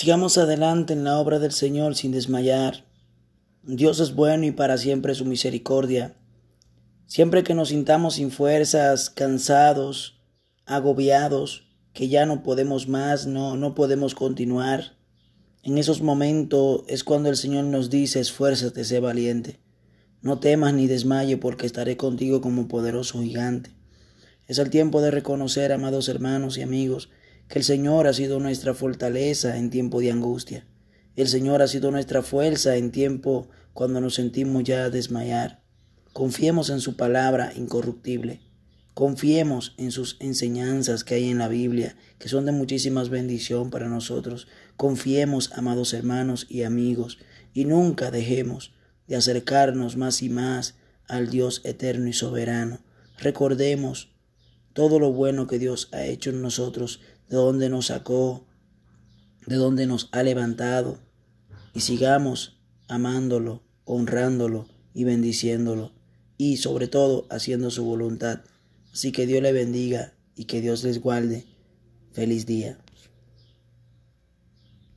Sigamos adelante en la obra del Señor sin desmayar. Dios es bueno y para siempre su misericordia. Siempre que nos sintamos sin fuerzas, cansados, agobiados, que ya no podemos más, no, no podemos continuar, en esos momentos es cuando el Señor nos dice, esfuérzate, sé valiente. No temas ni desmaye porque estaré contigo como poderoso gigante. Es el tiempo de reconocer, amados hermanos y amigos, que el Señor ha sido nuestra fortaleza en tiempo de angustia. El Señor ha sido nuestra fuerza en tiempo cuando nos sentimos ya desmayar. Confiemos en su palabra incorruptible. Confiemos en sus enseñanzas que hay en la Biblia, que son de muchísimas bendición para nosotros. Confiemos, amados hermanos y amigos, y nunca dejemos de acercarnos más y más al Dios eterno y soberano. Recordemos todo lo bueno que Dios ha hecho en nosotros, de donde nos sacó, de donde nos ha levantado, y sigamos amándolo, honrándolo y bendiciéndolo, y sobre todo haciendo su voluntad. Así que Dios le bendiga y que Dios les guarde. Feliz día.